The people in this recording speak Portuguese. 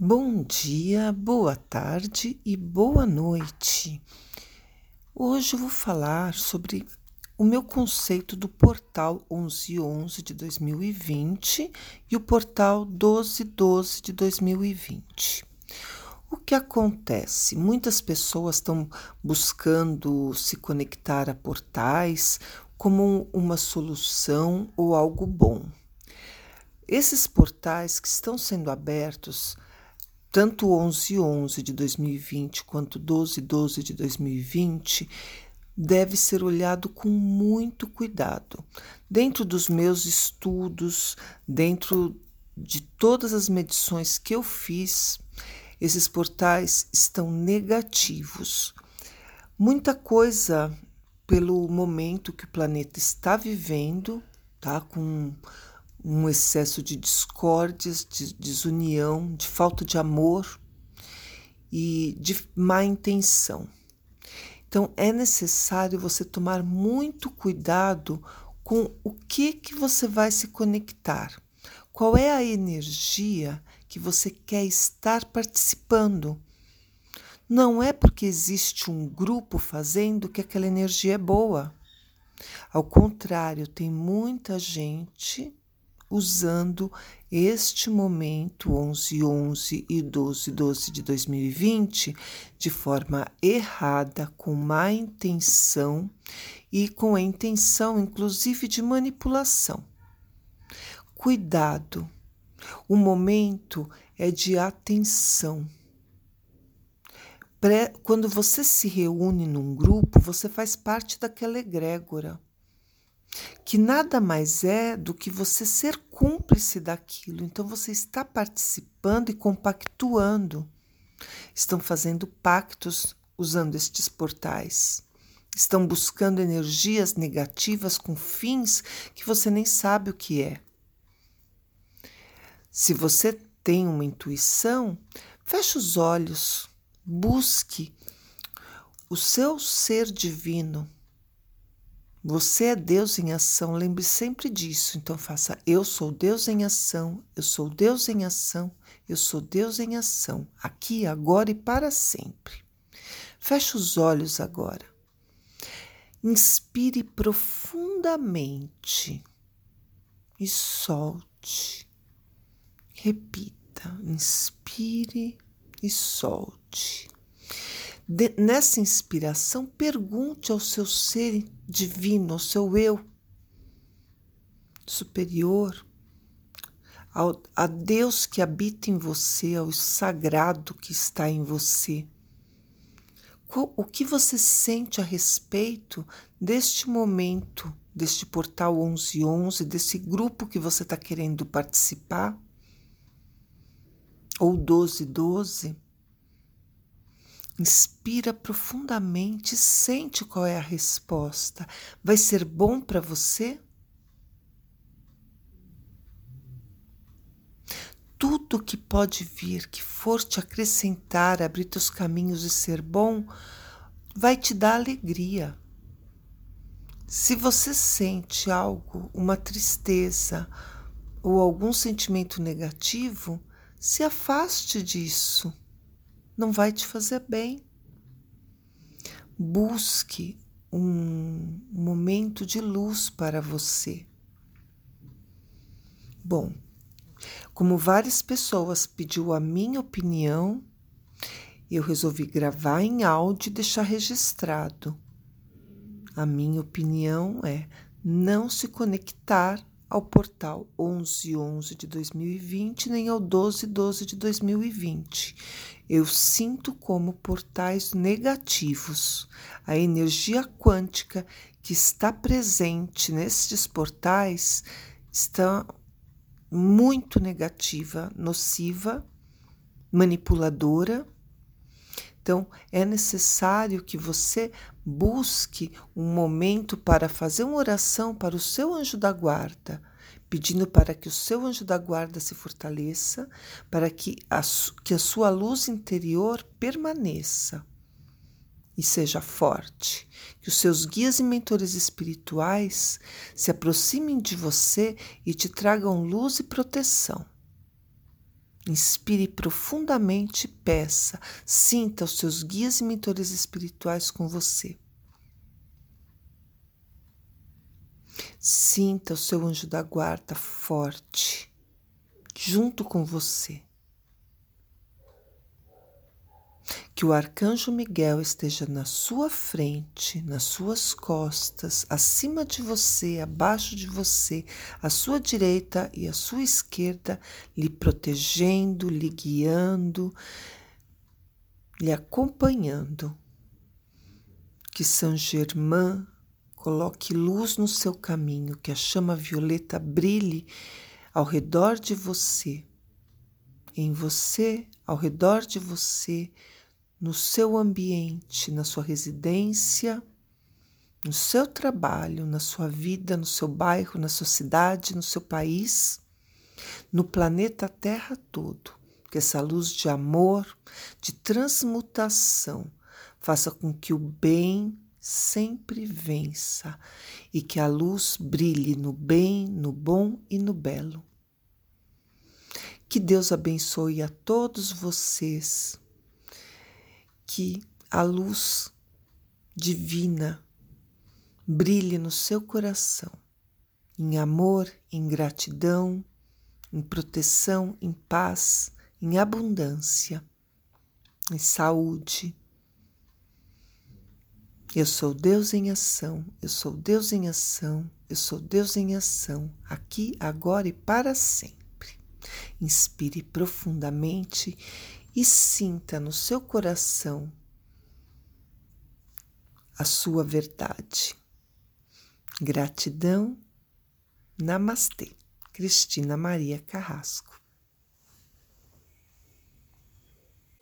Bom dia, boa tarde e boa noite. Hoje vou falar sobre o meu conceito do portal 1111 de 2020 e o portal 1212 de 2020. O que acontece? Muitas pessoas estão buscando se conectar a portais como uma solução ou algo bom. Esses portais que estão sendo abertos tanto o 1111 de 2020 quanto 1212 de 2020 deve ser olhado com muito cuidado. Dentro dos meus estudos, dentro de todas as medições que eu fiz, esses portais estão negativos. Muita coisa pelo momento que o planeta está vivendo, tá? Com um excesso de discórdias, de desunião, de falta de amor e de má intenção. Então é necessário você tomar muito cuidado com o que que você vai se conectar. Qual é a energia que você quer estar participando? Não é porque existe um grupo fazendo que aquela energia é boa. Ao contrário, tem muita gente usando este momento 11 11 e 12 12 de 2020 de forma errada, com má intenção e com a intenção inclusive de manipulação. Cuidado. O momento é de atenção. Quando você se reúne num grupo, você faz parte daquela egrégora que nada mais é do que você ser cúmplice daquilo. Então você está participando e compactuando. Estão fazendo pactos usando estes portais. Estão buscando energias negativas com fins que você nem sabe o que é. Se você tem uma intuição, feche os olhos, busque o seu ser divino você é Deus em ação, lembre sempre disso. Então faça eu sou Deus em ação, eu sou Deus em ação, eu sou Deus em ação, aqui, agora e para sempre. Feche os olhos agora. Inspire profundamente e solte. Repita, inspire e solte. De, nessa inspiração, pergunte ao seu ser divino, ao seu eu superior, ao, a Deus que habita em você, ao sagrado que está em você. O que você sente a respeito deste momento, deste portal 1111, desse grupo que você está querendo participar? Ou 1212? Inspira profundamente sente qual é a resposta. Vai ser bom para você? Tudo que pode vir, que for te acrescentar, abrir teus caminhos e ser bom, vai te dar alegria. Se você sente algo, uma tristeza ou algum sentimento negativo, se afaste disso não vai te fazer bem. Busque um momento de luz para você. Bom, como várias pessoas pediu a minha opinião, eu resolvi gravar em áudio e deixar registrado. A minha opinião é não se conectar ao portal 1111 de 2020 nem ao 1212 de 2020. Eu sinto como portais negativos. A energia quântica que está presente nestes portais está muito negativa, nociva, manipuladora. Então, é necessário que você busque um momento para fazer uma oração para o seu anjo da guarda pedindo para que o seu anjo da guarda se fortaleça, para que a, que a sua luz interior permaneça e seja forte, que os seus guias e mentores espirituais se aproximem de você e te tragam luz e proteção. Inspire profundamente e peça. Sinta os seus guias e mentores espirituais com você. Sinta o seu anjo da guarda forte, junto com você. Que o arcanjo Miguel esteja na sua frente, nas suas costas, acima de você, abaixo de você, à sua direita e à sua esquerda, lhe protegendo, lhe guiando, lhe acompanhando. Que São Germain coloque luz no seu caminho, que a chama violeta brilhe ao redor de você, em você, ao redor de você no seu ambiente, na sua residência, no seu trabalho, na sua vida, no seu bairro, na sua cidade, no seu país, no planeta Terra todo. Que essa luz de amor, de transmutação, faça com que o bem sempre vença e que a luz brilhe no bem, no bom e no belo. Que Deus abençoe a todos vocês que a luz divina brilhe no seu coração, em amor, em gratidão, em proteção, em paz, em abundância, em saúde. Eu sou Deus em ação, eu sou Deus em ação, eu sou Deus em ação, aqui, agora e para sempre. Inspire profundamente e sinta no seu coração a sua verdade. Gratidão. Namastê. Cristina Maria Carrasco.